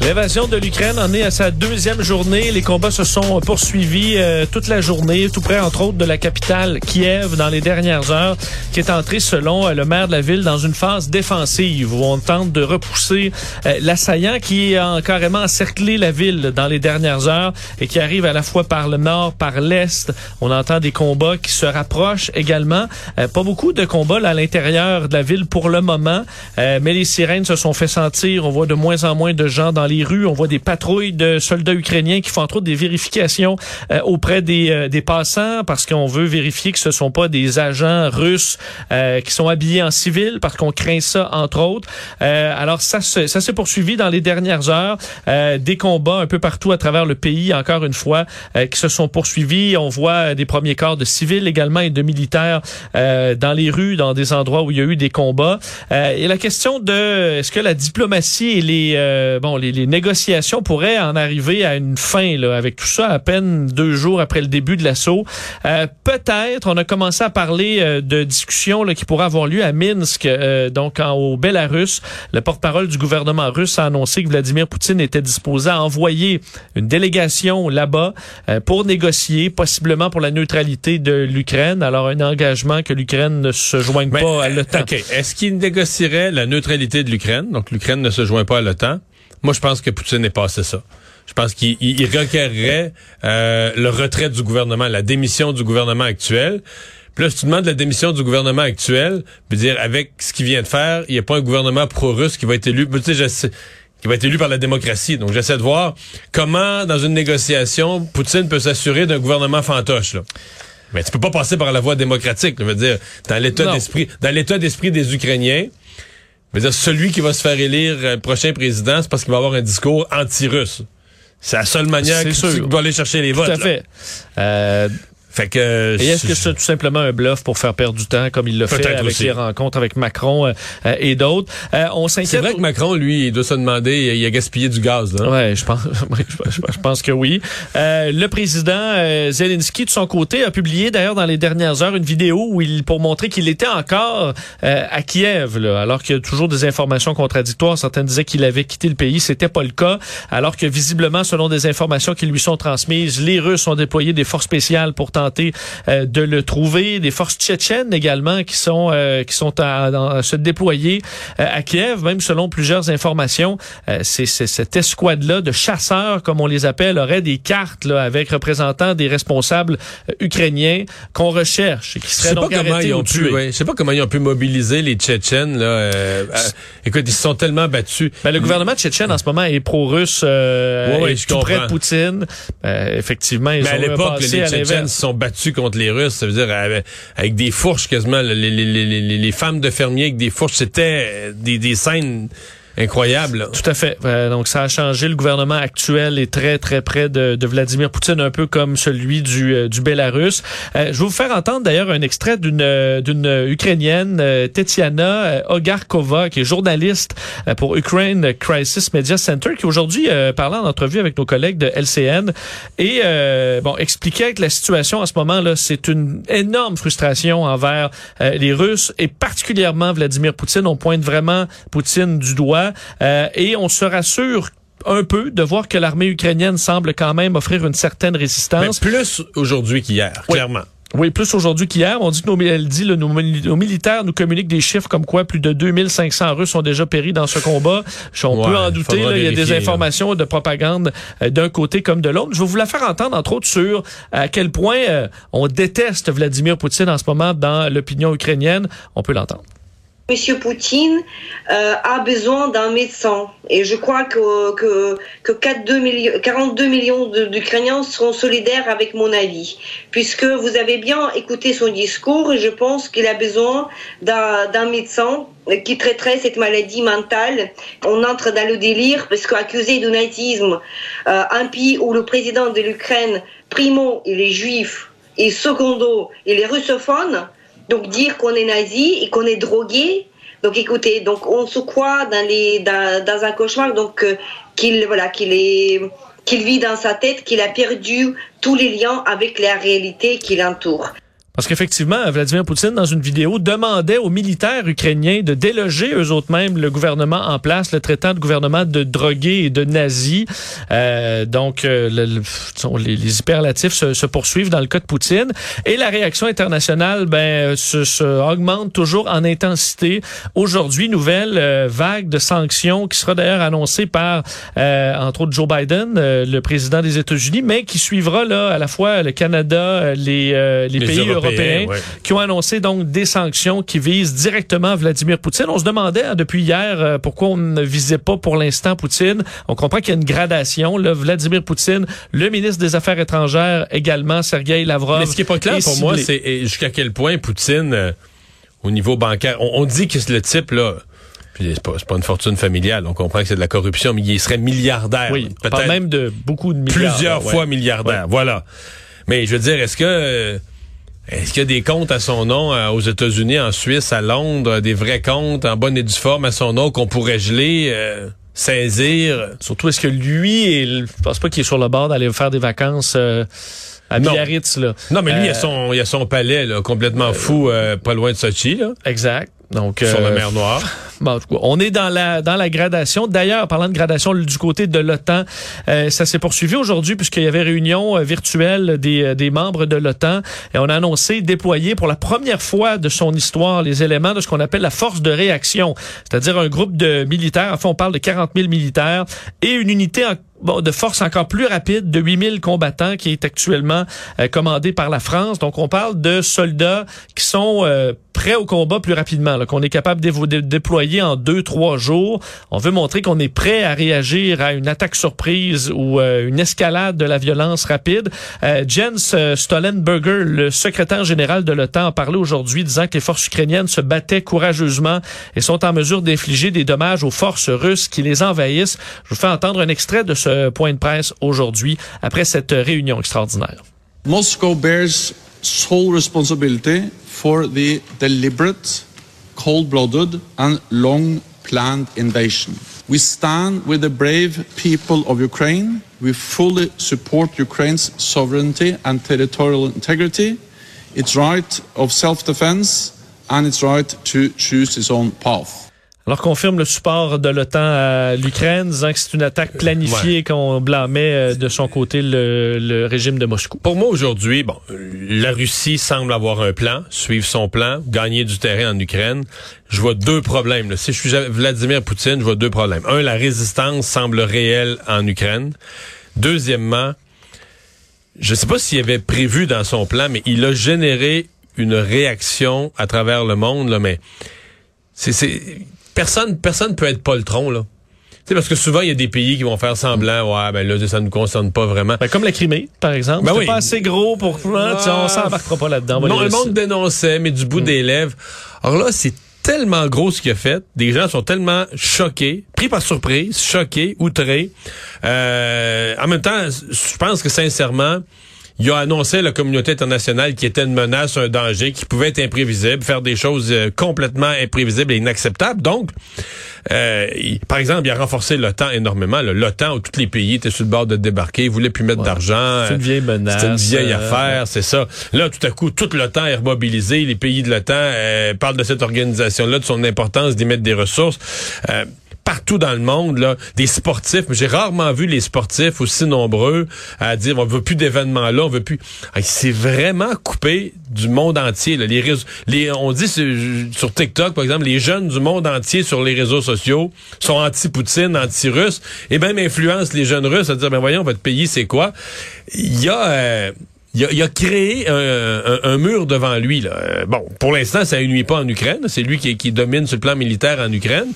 L'invasion de l'Ukraine en est à sa deuxième journée. Les combats se sont poursuivis euh, toute la journée, tout près entre autres de la capitale Kiev dans les dernières heures, qui est entrée selon euh, le maire de la ville dans une phase défensive où on tente de repousser euh, l'assaillant qui a carrément encerclé la ville dans les dernières heures et qui arrive à la fois par le nord, par l'est. On entend des combats qui se rapprochent également. pas beaucoup de combats à l'intérieur de la ville pour le moment, mais les sirènes se sont fait sentir. On voit de moins en moins de gens dans les rues. On voit des patrouilles de soldats ukrainiens qui font entre autres des vérifications euh, auprès des, euh, des passants parce qu'on veut vérifier que ce sont pas des agents russes euh, qui sont habillés en civil parce qu'on craint ça entre autres. alors ça, ça s'est poursuivi dans les dernières heures. des combats un peu partout à travers le pays, encore une fois, qui se sont poursuivis. On voit des premiers corps de civils également et de militaires dans les rues, dans des endroits où il y a eu des combats. et la question de est-ce que la diplomatie et les bon les les négociations pourraient en arriver à une fin là, avec tout ça à peine deux jours après le début de l'assaut. Euh, Peut-être, on a commencé à parler euh, de discussions là, qui pourraient avoir lieu à Minsk, euh, donc en, au Bélarus. Le porte-parole du gouvernement russe a annoncé que Vladimir Poutine était disposé à envoyer une délégation là-bas euh, pour négocier, possiblement pour la neutralité de l'Ukraine. Alors un engagement que l'Ukraine ne se joigne pas à l'OTAN. Okay. Est-ce qu'il négocierait la neutralité de l'Ukraine? Donc l'Ukraine ne se joint pas à l'OTAN. Moi, je pense que Poutine n'est passé ça. Je pense qu'il requerrait euh, le retrait du gouvernement, la démission du gouvernement actuel. Puis là, si tu demandes la démission du gouvernement actuel, puis dire avec ce qu'il vient de faire, il n'y a pas un gouvernement pro-russe qui va être élu. Tu sais, qui va être élu par la démocratie. Donc, j'essaie de voir comment, dans une négociation, Poutine peut s'assurer d'un gouvernement fantoche. Là. Mais tu peux pas passer par la voie démocratique. Je veux dire, dans l'état d'esprit, dans l'état d'esprit des Ukrainiens, dire, celui qui va se faire élire euh, prochain président, c'est parce qu'il va avoir un discours anti-russe. C'est la seule manière qu'il va aller chercher les votes. Tout à fait. Euh, fait que, et est-ce que c'est tout simplement un bluff pour faire perdre du temps comme il l'a fait avec les rencontres avec Macron euh, euh, et d'autres? Euh, on s'inquiète. C'est vrai que Macron, lui, il doit se demander, il a gaspillé du gaz. Là. Ouais, je pense, je, pense que oui. le président Zelensky, de son côté, a publié d'ailleurs dans les dernières heures une vidéo où il pour montrer qu'il était encore à Kiev, là, alors qu'il y a toujours des informations contradictoires. Certains disaient qu'il avait quitté le pays, c'était pas le cas, alors que visiblement, selon des informations qui lui sont transmises, les Russes ont déployé des forces spéciales pour tenter euh, de le trouver. Des forces tchétchènes également qui sont euh, qui sont à, se déployer euh, à Kiev, même selon plusieurs informations. c'est cette escouade-là de chasseurs, comme on les appelle, aurait des cartes là, avec représentants des responsables ukrainiens qu'on recherche et qui seraient donc arrêtés ou tués. Je sais pas comment ils ont pu mobiliser les Tchétchènes. Là, écoute, ils se sont tellement battus. Ben, le gouvernement tchétchène en ce moment est pro-russe, ouais, tout près de Poutine. effectivement, ils Mais à l'époque, les Tchétchènes sont battus contre les Russes, ça veut dire avec, des fourches quasiment, les, femmes de fermiers avec des fourches, c'était des, des scènes Incroyable. Tout à fait. Euh, donc ça a changé. Le gouvernement actuel est très très près de, de Vladimir Poutine, un peu comme celui du, euh, du Bélarus. Euh, je vais vous faire entendre d'ailleurs un extrait d'une d'une ukrainienne, Tetiana Ogarkova, qui est journaliste pour Ukraine Crisis Media Center, qui aujourd'hui parlait en entrevue avec nos collègues de LCN et bon expliquait que la situation en ce moment là, c'est une énorme frustration envers les Russes et particulièrement Vladimir Poutine. On pointe vraiment Poutine du doigt. Euh, et on se rassure un peu de voir que l'armée ukrainienne semble quand même offrir une certaine résistance. Mais plus aujourd'hui qu'hier, clairement. Oui, plus aujourd'hui qu'hier. On dit que nos, elle dit, nos, militaires nous communiquent des chiffres comme quoi plus de 2500 Russes ont déjà péri dans ce combat. On peut en douter. il y a des informations de propagande euh, d'un côté comme de l'autre. Je vais vous la faire entendre, entre autres, sur à quel point euh, on déteste Vladimir Poutine en ce moment dans l'opinion ukrainienne. On peut l'entendre. Monsieur Poutine euh, a besoin d'un médecin et je crois que, que, que 42 millions, 42 millions d'Ukrainiens seront solidaires avec mon avis, puisque vous avez bien écouté son discours et je pense qu'il a besoin d'un médecin qui traiterait cette maladie mentale. On entre dans le délire parce qu'accusé de nazisme, euh, un pays où le président de l'Ukraine, primo, il est juif et secondo, il est russophone, donc dire qu'on est nazi et qu'on est drogué, Donc écoutez, donc on se croit dans les dans, dans un cauchemar donc euh, qu'il voilà qu'il est qu'il vit dans sa tête qu'il a perdu tous les liens avec la réalité qui l'entoure. Parce qu'effectivement, Vladimir Poutine, dans une vidéo, demandait aux militaires ukrainiens de déloger eux autres mêmes le gouvernement en place, le traitant de gouvernement de drogués et de nazis. Euh, donc, euh, le, le, les, les, hyperlatifs se, se, poursuivent dans le cas de Poutine. Et la réaction internationale ben, se, se augmente toujours en intensité. Aujourd'hui, nouvelle euh, vague de sanctions qui sera d'ailleurs annoncée par, euh, entre autres, Joe Biden, euh, le président des États-Unis, mais qui suivra là à la fois le Canada, les, les, les pays européens européens ouais. qui ont annoncé donc des sanctions qui visent directement Vladimir Poutine. On se demandait hein, depuis hier euh, pourquoi on ne visait pas pour l'instant Poutine. On comprend qu'il y a une gradation. Là, Vladimir Poutine, le ministre des Affaires étrangères également, Sergei Lavrov. Mais ce qui est pas clair pour moi, c'est jusqu'à quel point Poutine, euh, au niveau bancaire, on, on dit que le type là. C'est pas, pas, une fortune familiale. On comprend que c'est de la corruption, mais il serait milliardaire. Oui, peut-être même de beaucoup de milliards. Plusieurs ouais. fois milliardaire. Ouais. Voilà. Mais je veux dire, est-ce que euh, est-ce qu'il y a des comptes à son nom euh, aux États-Unis, en Suisse, à Londres, des vrais comptes en bonne et due forme à son nom qu'on pourrait geler, euh, saisir? Surtout, est-ce que lui, est, je pense pas qu'il est sur le bord d'aller faire des vacances euh, à Biarritz, là. Non, mais lui, il, a son, il a son palais là, complètement fou, pas loin de Sochi. Là. Exact. Donc, sur la mer Noire. Bon, on est dans la dans la gradation. D'ailleurs, parlant de gradation du côté de l'OTAN, euh, ça s'est poursuivi aujourd'hui puisqu'il y avait réunion euh, virtuelle des, des membres de l'OTAN et on a annoncé déployer pour la première fois de son histoire les éléments de ce qu'on appelle la force de réaction, c'est-à-dire un groupe de militaires. Enfin, on parle de 40 000 militaires et une unité en de force encore plus rapide de 8000 combattants qui est actuellement euh, commandé par la France. Donc, on parle de soldats qui sont euh, prêts au combat plus rapidement, qu'on est capable de, déployer en deux, trois jours. On veut montrer qu'on est prêt à réagir à une attaque surprise ou euh, une escalade de la violence rapide. Euh, Jens Stoltenberger, le secrétaire général de l'OTAN, a parlé aujourd'hui disant que les forces ukrainiennes se battaient courageusement et sont en mesure d'infliger des dommages aux forces russes qui les envahissent. Je vous fais entendre un extrait de ce point de presse aujourd'hui après cette réunion extraordinaire. Moscow bears sole responsibility for the deliberate, cold-blooded and long-planned invasion. We stand with the brave people of Ukraine. We fully support Ukraine's sovereignty and territorial integrity, its right of self-defense and its right to choose its own path. Alors confirme le support de l'OTAN à l'Ukraine, disant que c'est une attaque planifiée ouais. qu'on blâmait de son côté le, le, régime de Moscou. Pour moi aujourd'hui, bon, la Russie semble avoir un plan, suivre son plan, gagner du terrain en Ukraine. Je vois deux problèmes. Là. Si je suis Vladimir Poutine, je vois deux problèmes. Un, la résistance semble réelle en Ukraine. Deuxièmement, je ne sais pas s'il avait prévu dans son plan, mais il a généré une réaction à travers le monde, là, mais c'est personne personne peut être poltron là. sais parce que souvent, il y a des pays qui vont faire semblant, ouais, ben là, ça ne nous concerne pas vraiment. Ben, comme la Crimée, par exemple. Ben c'est oui. pas assez gros pour... Ah, on s'embarquera pas là-dedans. Non, le monde dénonçait, mais du bout mm. des lèvres. Alors là, c'est tellement gros ce qu'il a fait. Des gens sont tellement choqués, pris par surprise, choqués, outrés. Euh, en même temps, je pense que sincèrement, il a annoncé à la communauté internationale qui était une menace, un danger, qui pouvait être imprévisible, faire des choses euh, complètement imprévisibles et inacceptables. Donc, euh, il, par exemple, il a renforcé l'OTAN énormément. L'OTAN, où tous les pays étaient sur le bord de débarquer, ils voulaient plus mettre ouais. d'argent. C'est une vieille menace. C'est une vieille euh, affaire, c'est ça. Là, tout à coup, toute l'OTAN est remobilisée. Les pays de l'OTAN euh, parlent de cette organisation-là, de son importance d'y mettre des ressources partout dans le monde, là, des sportifs. J'ai rarement vu les sportifs aussi nombreux à dire on veut plus d'événements là, on veut plus. C'est vraiment coupé du monde entier. Là. Les, les on dit sur TikTok par exemple, les jeunes du monde entier sur les réseaux sociaux sont anti-Poutine, anti-russe, et même influencent les jeunes Russes à dire ben voyons votre pays c'est quoi? Il y a euh, il a, il a, créé un, un, mur devant lui. Là. Bon, pour l'instant, ça nuit pas en Ukraine. C'est lui qui, qui domine sur le plan militaire en Ukraine.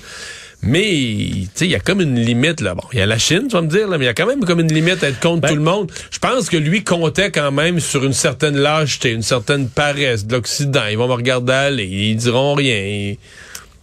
Mais, tu sais, il y a comme une limite, là. Bon, il y a la Chine, tu vas me dire, là, mais il y a quand même comme une limite à être contre ben, tout le monde. Je pense que lui comptait quand même sur une certaine lâcheté, une certaine paresse de l'Occident. Ils vont me regarder aller, ils diront rien.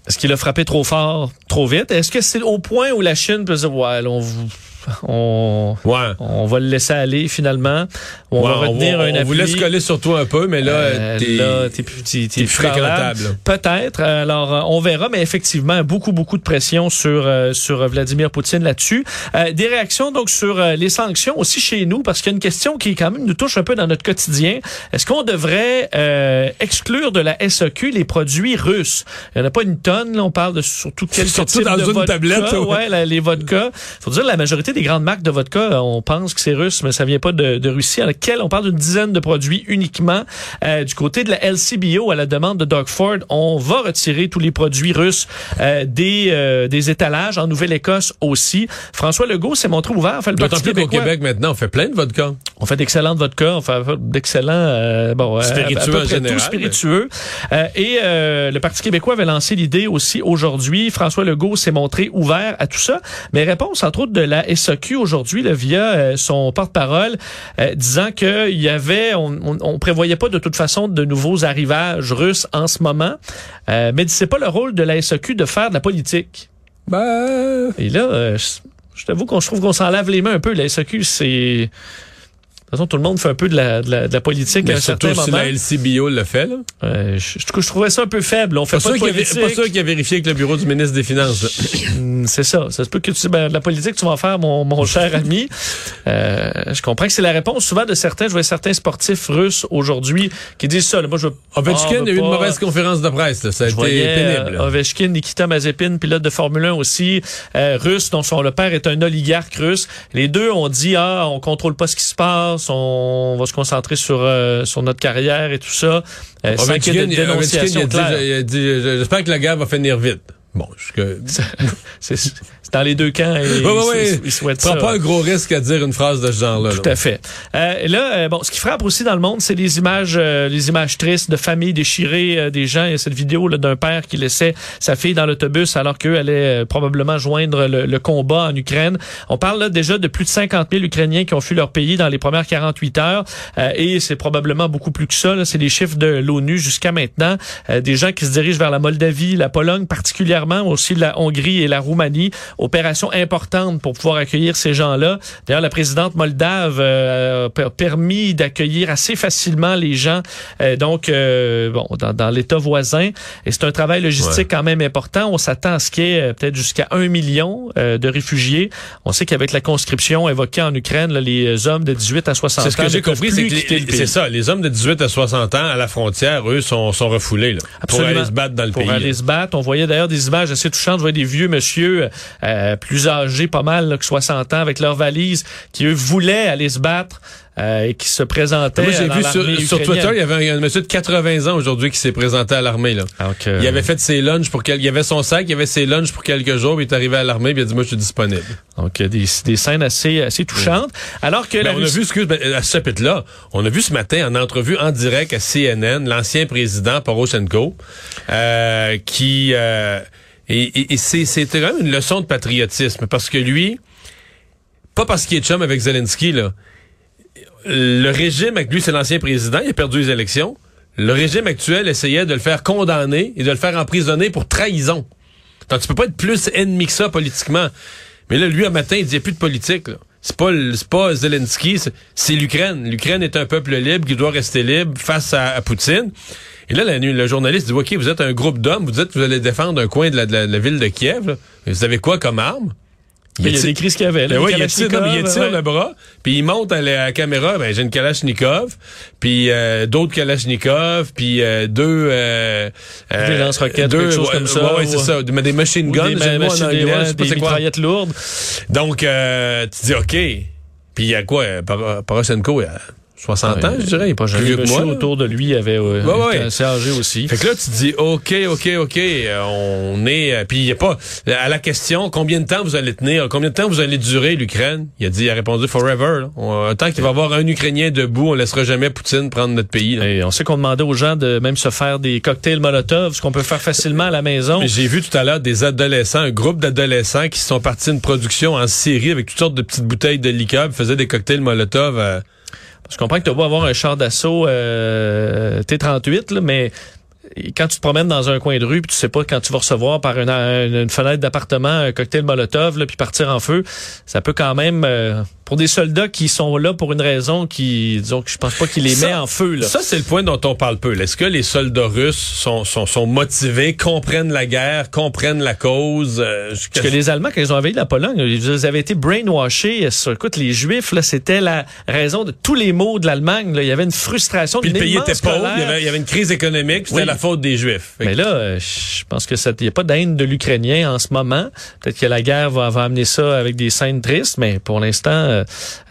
Est-ce qu'il a frappé trop fort, trop vite? Est-ce que c'est au point où la Chine peut dire, ouais, là, on vous on, Ouais. on va le laisser aller finalement. On Ouais, va retenir on, un on appui. vous laisse coller sur toi un peu, mais là, Euh, t'es là, t'es t'es- t'es fréquentable. Peut-être. Alors, euh, on verra, mais effectivement, beaucoup, beaucoup de pression sur euh, sur Vladimir Poutine là-dessus. Euh, des réactions donc sur euh, les sanctions aussi chez nous, parce qu'il y a une question qui quand même nous touche un peu dans notre quotidien. Est-ce qu'on devrait euh, exclure de la SAQ les produits russes? Il n'y en a pas une tonne. Là, on parle de surtout quel Surtout type dans de une vodka. tablette, ouais. Ouais, la- les vodkas. Faut dire la majorité des grandes marques de vodka, euh, on pense que c'est russe, mais ça vient pas de, de Russie. À laquelle on parle d'une dizaine de produits uniquement. Euh, du côté de la LCBO, à la demande de Doug Ford, on va retirer tous les produits russes euh, des euh, des étalages en Nouvelle-Écosse aussi. François Legault s'est montré ouvert. Fait le D'autant Parti plus qu'au québécois. Québec, maintenant, on fait plein de vodka. On fait d'excellentes vodkas, on fait d'excellents euh, bon, euh, Spiritueux à en général, tout spiritueux. Euh, et le Parti québécois avait lancé l'idée aussi aujourd'hui. François Legault s'est montré ouvert à tout ça. Mais réponse entre autres de la SAQ aujourd'hui via euh, son porte-parole euh, disant qu'il y avait, on, on, on prévoyait pas de toute façon de nouveaux arrivages russes en ce moment. Euh, mais c'est pas le rôle de la SAQ de faire de la politique. Ben, Et là, euh, je, je t'avoue qu'on je trouve qu'on s'en lave les mains un peu. La SAQ, c'est de toute façon, tout le monde fait un peu de la, de la, de la politique à mais un surtout certain si moment. la LCBO le fait, là. Euh, je, je, je trouvais ça un peu faible. On fait Pas de avait- politique. pas sûr qu'il a vérifié avec le bureau du ministre des Finances. Hum, C'est ça. Ça se peut que tu ben, de la politique, tu vas en faire, mon, mon cher ami. Euh, je comprends que c'est la réponse souvent de certains. Je vois certains sportifs russes aujourd'hui qui disent ça. là. Moi, je Ovechkin a eu une mauvaise conférence de presse. là. Ça a Je été voyais pénible. euh, là. Ovechkin, Nikita Mazepin, pilote de Formule 1 aussi, euh, russe, dont son le père est un oligarque russe. Les deux ont dit ah, on contrôle pas ce qui se passe, on va se concentrer sur euh, sur notre carrière et tout ça. Euh, sans qu'il y ait de dénonciation claire. j'espère que la guerre va finir vite. Bon, je, c'est dans les deux camps. Et ils- ils, souhaitent ça. pas un gros risque à dire une phrase de ce genre-là. Tout à fait. Euh, là, euh, bon, ce qui frappe aussi dans le monde, c'est les images, euh, les images tristes de familles déchirées, euh, des gens. Il y a cette vidéo d'un père qui laissait sa fille dans l'autobus alors qu'eux allaient euh, probablement joindre le, le combat en Ukraine. On parle là déjà de plus de 50 000 Ukrainiens qui ont fui leur pays dans les premières 48 heures. Euh, et c'est probablement beaucoup plus que ça. C'est les chiffres de l'ONU jusqu'à maintenant. Euh, des gens qui se dirigent vers la Moldavie, la Pologne particulièrement, aussi la Hongrie et la Roumanie. Opération importante pour pouvoir accueillir ces gens-là. D'ailleurs, la présidente moldave euh, a permis d'accueillir assez facilement les gens euh, donc euh, bon dans, dans l'État voisin. Et c'est un travail logistique Ouais. quand même important. On s'attend à ce qu'il y ait euh, peut-être jusqu'à un million euh, de réfugiés. On sait qu'avec la conscription évoquée en Ukraine, là, les hommes de 18 à 60 ans C'est ce que j'ai compris, c'est ça, les hommes de 18 à 60 ans à la frontière, eux, sont, sont refoulés là, pour aller se battre dans le pour pays. aller se battre. On voyait d'ailleurs des images assez touchantes. Je voyais des vieux monsieur euh, plus âgés, pas mal, là, que 60 ans, avec leurs valises, qui eux voulaient aller se battre euh, et qui se présentaient Moi, j'ai vu sur. Twitter, il y avait un, un monsieur de 80 ans aujourd'hui qui s'est présenté à l'armée. là. Donc, euh, Il avait fait ses lunchs pour quel... il avait son sac, il avait ses lunchs pour quelques jours, puis il est arrivé à l'armée, puis il a dit moi je suis disponible. donc euh, des, des scènes assez assez touchantes. Alors que Ben, la on a vu, excuse, ben, à ce chapitre-là, on a vu ce matin en entrevue en direct à CNN l'ancien président Poroshenko, euh, qui euh, et, et- et c'est quand même une leçon de patriotisme parce que lui, pas parce qu'il est chum avec Zelensky là, le régime avec lui c'est l'ancien président, il a perdu les élections. Le régime actuel essayait de le faire condamner et de le faire emprisonner pour trahison. Donc tu peux pas être plus ennemi que ça politiquement. Mais là, lui, un matin, il dit, il a plus de politique. là. C'est pas, pas Zelensky, c'est l'Ukraine. L'Ukraine est un peuple libre qui doit rester libre face à, à Poutine. Et là, la nuit, le journaliste dit, OK, vous êtes un groupe d'hommes, vous dites que vous allez défendre un coin de la, de la- de la ville de Kiev. là. Vous avez quoi comme arme? il y a décrit ce qu'il y avait. là, ben oui, il tire, mais il tire ouais. le bras, puis il monte à la, à la caméra, ben j'ai une Kalachnikov, puis euh, d'autres Kalachnikov, puis euh, deux euh, euh, Des lance-roquettes, deux, chose ouais, comme ça, Ouais, ouais, ou- c'est ça, mais des machine guns, des machines, des, anglais, ouais, des quoi. mitraillettes lourdes. Donc euh, tu dis OK. Puis il y a quoi euh, Poroshenko il y a 60 ans, je dirais, il est pas Le plus vieux que moi. autour de lui avait euh, Ouais, ouais. âgé aussi. Fait que là, tu te dis, OK, OK, OK, euh, on est... euh, Puis il n'y a pas... À la question, combien de temps vous allez tenir, combien de temps vous allez durer l'Ukraine, il a dit, il a répondu, forever. là. Tant qu'il va y avoir un Ukrainien debout, on laissera jamais Poutine prendre notre pays. là. Et on sait qu'on demandait aux gens de même se faire des cocktails Molotov, ce qu'on peut faire facilement à la maison. Mais J'ai vu tout à l'heure des adolescents, un groupe d'adolescents qui sont partis d'une production en Syrie avec toutes sortes de petites bouteilles de liqueur, faisaient des cocktails Molotov. Je comprends que tu vas avoir un char d'assaut euh, T-38, là, mais quand tu te promènes dans un coin de rue, puis tu sais pas quand tu vas recevoir par une, une fenêtre d'appartement un cocktail Molotov, là, puis partir en feu, ça peut quand même euh, pour des soldats qui sont là pour une raison qui, disons que je pense pas qu'il les Ça- met en feu. Là. Ça, c'est le point dont on parle peu. Est-ce que les soldats russes sont, sont, sont motivés, comprennent la guerre, comprennent la cause? euh, Parce que les Allemands, quand ils ont envahi la Pologne, ils avaient été brainwashés. Sur, écoute, les Juifs, là, c'était la raison de tous les maux de l'Allemagne. Il y avait une frustration. Puis le pays était pauvre, il y, avait, il y avait une crise économique, c'était Oui. la faute des Juifs. Mais là, euh, je pense que ça, il n'y a pas d'haine de l'Ukrainien en ce moment. Peut-être que la guerre va, va amener ça avec des scènes tristes, mais pour l'instant,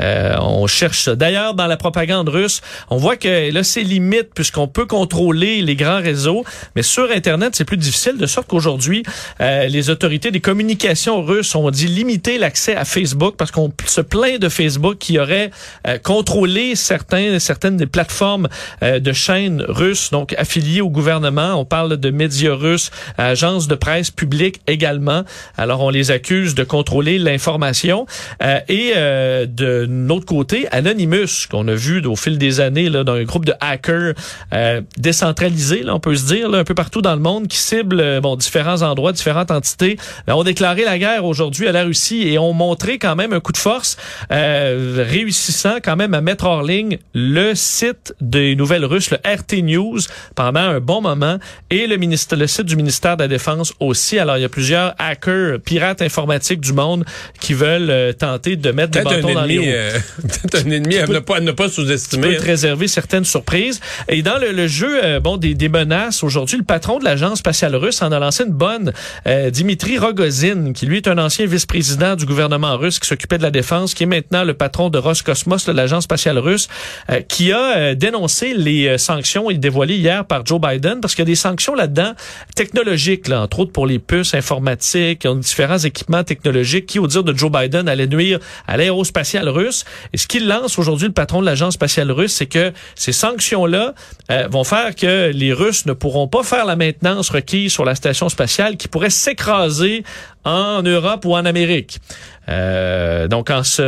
euh, on cherche. D'ailleurs, dans la propagande russe, on voit que là, c'est limite puisqu'on peut contrôler les grands réseaux, mais sur Internet, c'est plus difficile, de sorte qu'aujourd'hui, euh, les autorités des communications russes ont dit limiter l'accès à Facebook parce qu'on se plaint de Facebook qui aurait euh, contrôlé certains, certaines des plateformes euh, de chaînes russes, donc affiliées au gouvernement. On parle de médias russes, agences de presse publiques également. Alors, on les accuse de contrôler l'information. Euh, et euh, de notre côté, Anonymous, qu'on a vu au fil des années là, dans un groupe de hackers euh, décentralisés, là, on peut se dire, là, un peu partout dans le monde, qui ciblent euh, bon, différents endroits, différentes entités, euh, ont déclaré la guerre aujourd'hui à la Russie et ont montré quand même un coup de force, euh, réussissant quand même à mettre hors ligne le site des nouvelles russes, le RT News, pendant un bon moment, et le, ministère, le site du ministère de la Défense aussi. Alors, il y a plusieurs hackers, pirates informatiques du monde qui veulent tenter de mettre des Bâtons un dans les ennemi, euh, un ennemi à ne pas, à ne pas peut sous-estimer. te réserver certaines surprises. Et dans le, le jeu euh, bon des, des menaces, aujourd'hui, le patron de l'agence spatiale russe en a lancé une bonne, euh, Dimitri Rogozin, qui lui est un ancien vice-président du gouvernement russe qui s'occupait de la défense, qui est maintenant le patron de Roscosmos, là, l'agence spatiale russe, euh, qui a euh, dénoncé les euh, sanctions et dévoilées hier par Joe Biden, parce qu'il y a des sanctions là-dedans technologiques, là, entre autres pour les puces informatiques, différents équipements technologiques qui, au dire de Joe Biden, allaient nuire à l'aérospatiale russe. Et ce qu'il lance aujourd'hui, le patron de l'agence spatiale russe, c'est que ces sanctions-là euh, vont faire que les Russes ne pourront pas faire la maintenance requise sur la station spatiale qui pourrait s'écraser en Europe ou en Amérique. Euh, donc en se,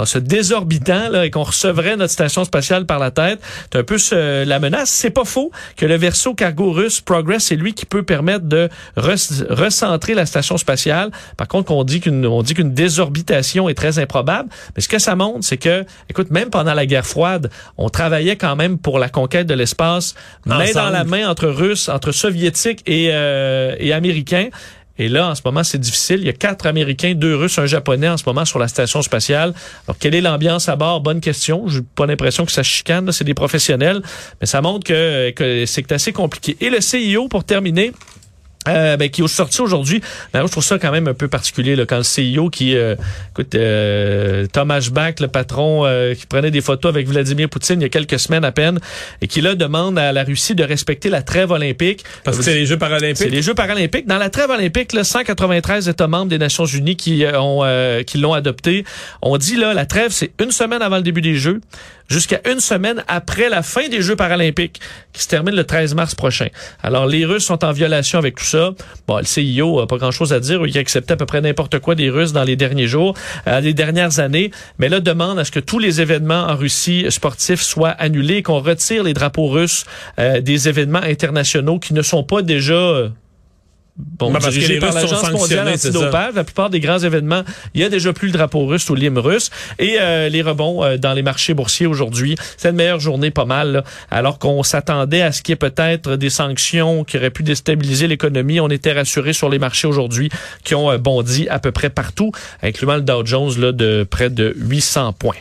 en se désorbitant là, et qu'on recevrait notre station spatiale par la tête, c'est un peu ce- la menace. C'est pas faux que le verso cargo russe Progress, c'est lui qui peut permettre de re- recentrer la station spatiale. Par contre, on dit qu'une on dit qu'une désorbitation est très improbable. Mais ce que ça montre, c'est que, écoute, même pendant la guerre froide, on travaillait quand même pour la conquête de l'espace, main dans la main entre Russes, entre Soviétiques et, euh, et Américains. Et là, en ce moment, c'est difficile. Il y a quatre Américains, deux Russes, un Japonais en ce moment sur la station spatiale. Alors, quelle est l'ambiance à bord? Bonne question. J'ai pas l'impression que ça chicane. C'est des professionnels. Mais ça montre que, que c'est assez compliqué. Et le CIO, pour terminer, euh, ben, qui est sorti aujourd'hui. Ben, moi, je trouve ça quand même un peu particulier là, quand le CIO qui, euh, écoute, euh, Thomas Bach, le patron euh, qui prenait des photos avec Vladimir Poutine il y a quelques semaines à peine, et qui là demande à la Russie de respecter la trêve olympique. Parce que c'est les Jeux C'est paralympiques. les Jeux paralympiques. Dans la trêve olympique, là, 193 États membres des Nations Unies qui euh, ont euh, qui l'ont adopté. On dit là, la trêve, c'est une semaine avant le début des Jeux, jusqu'à une semaine après la fin des Jeux paralympiques, qui se termine le 13 mars prochain. Alors, les Russes sont en violation avec tout ça. Bon, le CIO a pas grand-chose à dire. Il a accepté à peu près n'importe quoi des Russes dans les derniers jours, euh, les dernières années. Mais là, demande à ce que tous les événements en Russie sportifs soient annulés, qu'on retire les drapeaux russes euh, des événements internationaux qui ne sont pas déjà euh, Bon, Ben, parce que les par l'Agence mondiale antidopage. La plupart des grands événements, il y a déjà plus le drapeau russe ou l'hymne russe. Et euh, les rebonds euh, dans les marchés boursiers aujourd'hui, c'est une meilleure journée pas mal. là. alors qu'on s'attendait à ce qu'il y ait peut-être des sanctions qui auraient pu déstabiliser l'économie. On était rassurés sur les marchés aujourd'hui qui ont euh, bondi à peu près partout, incluant le Dow Jones là, de près de 800 points.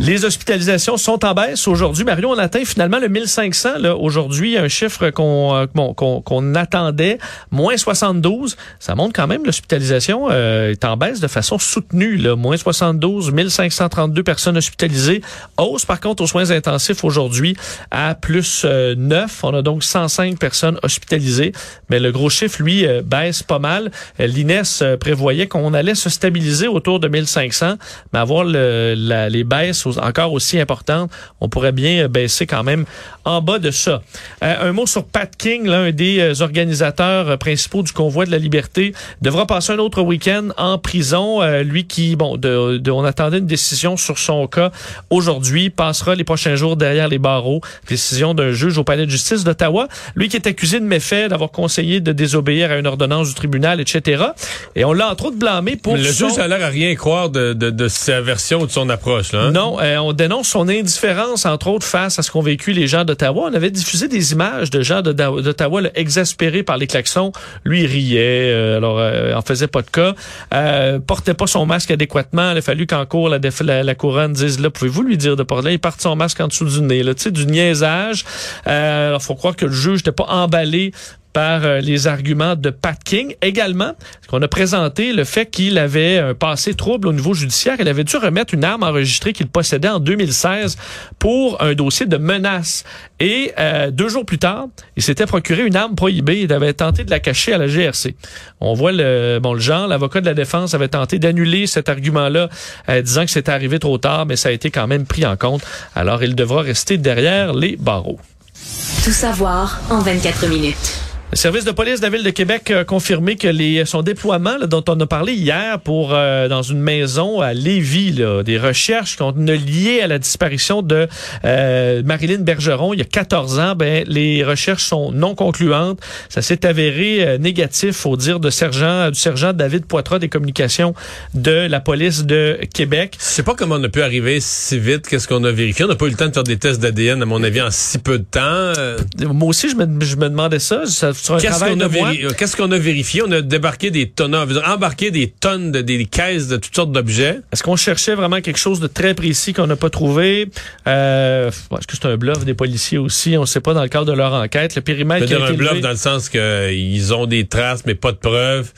Les hospitalisations sont en baisse aujourd'hui. Mario, on atteint finalement le 1500 là, aujourd'hui, un chiffre qu'on euh, qu'on qu'on attendait, moins 72. Ça montre quand même l'hospitalisation euh, est en baisse de façon soutenue. Là. Moins 72, 1532 personnes hospitalisées. Hausse par contre aux soins intensifs aujourd'hui à plus euh, 9. On a donc 105 personnes hospitalisées. Mais le gros chiffre, lui, euh, baisse pas mal. L'INES prévoyait qu'on allait se stabiliser autour de 1500, mais avoir le, les baisses aux encore aussi importante, on pourrait bien baisser quand même en bas de ça. un mot sur Pat King, l'un des organisateurs principaux du convoi de la liberté, devra passer un autre week-end en prison. lui qui, bon, de, on attendait une décision sur son cas aujourd'hui, passera les prochains jours derrière les barreaux. Décision d'un juge au palais de justice d'Ottawa. Lui qui est accusé de méfaits, d'avoir conseillé de désobéir à une ordonnance du tribunal, etc. Et on l'a entre autres blâmé pour le juge a l'air à rien croire de, de, de, sa version ou de son approche. Là, hein? Non, euh, on dénonce son indifférence, entre autres, face à ce qu'ont vécu les gens d'Ottawa. On avait diffusé des images de gens d'Ottawa exaspérés par les klaxons. Lui, riait, euh, alors euh, en faisait pas de cas. Euh, portait pas son masque adéquatement. Il a fallu qu'en cours, la, la, couronne dise, là, pouvez-vous lui dire de porter? il part son masque en dessous du nez. Là, tu sais, du niaisage. Euh, alors, faut croire que le juge n'était pas emballé par euh, les arguments de Pat King. Également, qu'on a présenté le fait qu'il avait un passé trouble au niveau judiciaire. Il avait dû remettre une arme enregistrée qu'il possédait en 2016 pour un dossier de menace. Et euh, deux jours plus tard, il s'était procuré une arme prohibée. Il avait tenté de la cacher à la GRC. On voit le bon le genre. L'avocat de la défense avait tenté d'annuler cet argument-là, euh, disant que c'était arrivé trop tard, mais ça a été quand même pris en compte. Alors, il devra rester derrière les barreaux. Tout savoir en 24 minutes. Le service de police de la ville de Québec a confirmé que les, son déploiement dont on a parlé hier pour euh, dans une maison à Lévis, là, des recherches qu'on a liées à la disparition de euh, Marilyn Bergeron il y a 14 ans, ben les recherches sont non concluantes. Ça s'est avéré euh, négatif au dire de sergent du sergent David Poitras des communications de la police de Québec. Je sais pas comment on a pu arriver si vite. Qu'est-ce qu'on a vérifié On n'a pas eu le temps de faire des tests d'ADN à mon avis en si peu de temps. Moi aussi je me, je me demandais ça. ça Qu'est-ce qu'on a, euh, qu'est-ce qu'on a vérifié? On a débarqué des tonnes, embarqué des tonnes de des caisses de toutes sortes d'objets. Est-ce qu'on cherchait vraiment quelque chose de très précis qu'on n'a pas trouvé? Euh, est-ce que c'est un bluff des policiers aussi? On ne sait pas dans le cadre de leur enquête. Le périmètre C'est un bluff dans le sens qu'ils ont des traces, mais pas de preuves.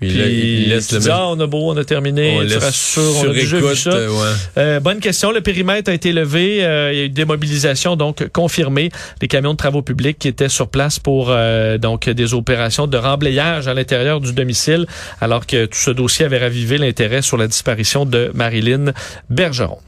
Puis, là, il laisse le ah, on a beau, on a terminé, on tu rassures, on a déjà vu ça. Euh, ouais. euh, bonne question, le périmètre a été levé, euh, il y a eu des mobilisations donc confirmées, les camions de travaux publics qui étaient sur place pour euh, donc des opérations de remblayage à l'intérieur du domicile, alors que tout ce dossier avait ravivé l'intérêt sur la disparition de Marilyn Bergeron.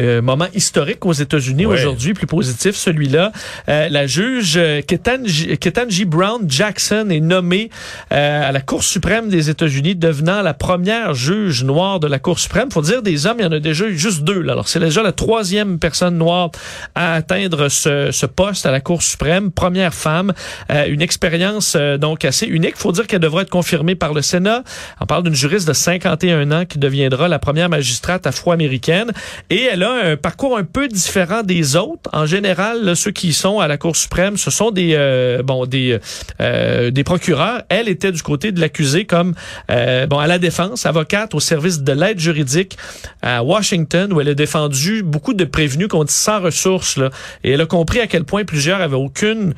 Euh, moment historique aux États-Unis aujourd'hui, plus positif celui-là. Euh, la juge euh, Ketanji, Brown Jackson est nommée à la Cour suprême des États-Unis, devenant la première juge noire de la Cour suprême. Faut dire des hommes, il y en a déjà eu juste deux. Là. Alors c'est déjà la troisième personne noire à atteindre ce, ce poste à la Cour suprême, première femme, une expérience donc assez unique. Faut dire qu'elle devrait être confirmée par le Sénat. On parle d'une juriste de 51 ans qui deviendra la première magistrate afro-américaine et elle a un parcours un peu différent des autres. En général, ceux qui sont à la Cour suprême, ce sont des euh, bon des euh, des procureurs. Elle était du côté de l'accusé comme euh, bon à la défense, avocate au service de l'aide juridique à Washington, où elle a défendu beaucoup de prévenus qu'on dit sans ressources. Là. Et elle a compris à quel point plusieurs avaient aucune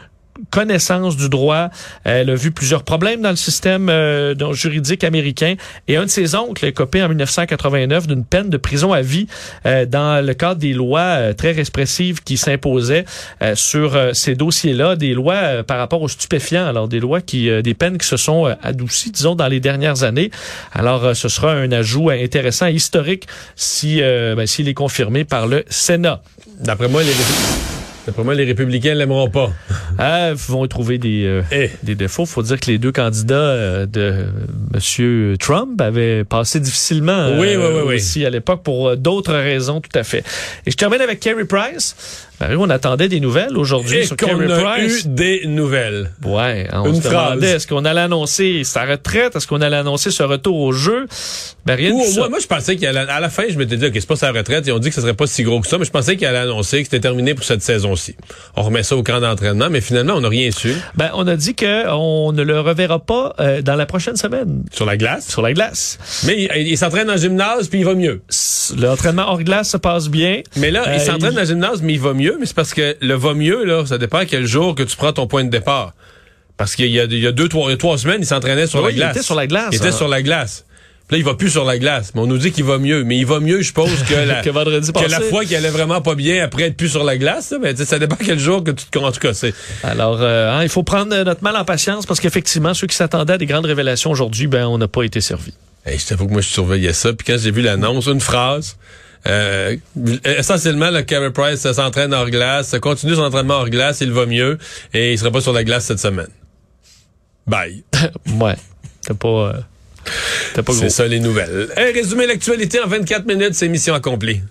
connaissance du droit. Elle a vu plusieurs problèmes dans le système euh, juridique américain. Et un de ses oncles est copé en 1989 d'une peine de prison à vie euh, dans le cadre des lois euh, très répressives qui s'imposaient sur ces dossiers-là, des lois par rapport aux stupéfiants. Alors des lois qui, des peines qui se sont adoucies, disons, dans les dernières années. Alors ce sera un ajout intéressant historique si ben, s'il est confirmé par le Sénat. D'après moi, les D'après moi, les républicains l'aimeront pas. ah, ils vont trouver des, euh, eh. des défauts. faut dire que les deux candidats euh, de M. Trump avaient passé difficilement oui, oui, oui, aussi à l'époque pour euh, d'autres raisons, tout à fait. Et je termine avec Kerry Price. Mario, on attendait des nouvelles aujourd'hui sur Kerry Price. eu des nouvelles. Ouais, on se demandait est-ce qu'on allait annoncer sa retraite, est-ce qu'on allait annoncer ce retour au jeu? Ben, rien de moi, moi, je pensais qu'à la, la fin, je m'étais dit, OK, c'est pas sa retraite. Ils ont dit que ce serait pas si gros que ça, mais je pensais qu'il allait annoncer que c'était terminé pour cette saison-ci. On remet ça au camp d'entraînement, mais finalement, on n'a rien su. Ben, on a dit qu'on ne le reverra pas euh, dans la prochaine semaine. Sur la glace? Sur la glace. Mais il, s'entraîne en gymnase, puis il va mieux. L'entraînement hors glace se passe bien. Mais là, il euh, s'entraîne en gymnase, mais il va mieux. Mais c'est parce que le va mieux, là, ça dépend à quel jour que tu prends ton point de départ. Parce qu'il y a, il y a deux, trois, trois semaines, il s'entraînait sur la glace. Il était sur la glace. Il était hein. sur la glace. Puis là, il va plus sur la glace. Mais on nous dit qu'il va mieux. Mais il va mieux, je suppose, que la, que, vendredi que la fois qu'il allait vraiment pas bien après être plus sur la glace. Mais ça dépend quel jour que tu te en tout cas. Alors, euh, hein, il faut prendre notre mal en patience parce qu'effectivement, ceux qui s'attendaient à des grandes révélations aujourd'hui, ben, on n'a pas été servis. Hey, je t'avoue que moi, je surveillais ça. Puis quand j'ai vu l'annonce, une phrase, euh, essentiellement, le Carey Price s'entraîne hors glace, continue son entraînement hors glace, il va mieux, et il sera pas sur la glace cette semaine. Bye. ouais. T'as pas... euh, T'as pas gros. C'est ça les nouvelles. Hey, résumé l'actualité en 24 minutes, c'est mission accomplie.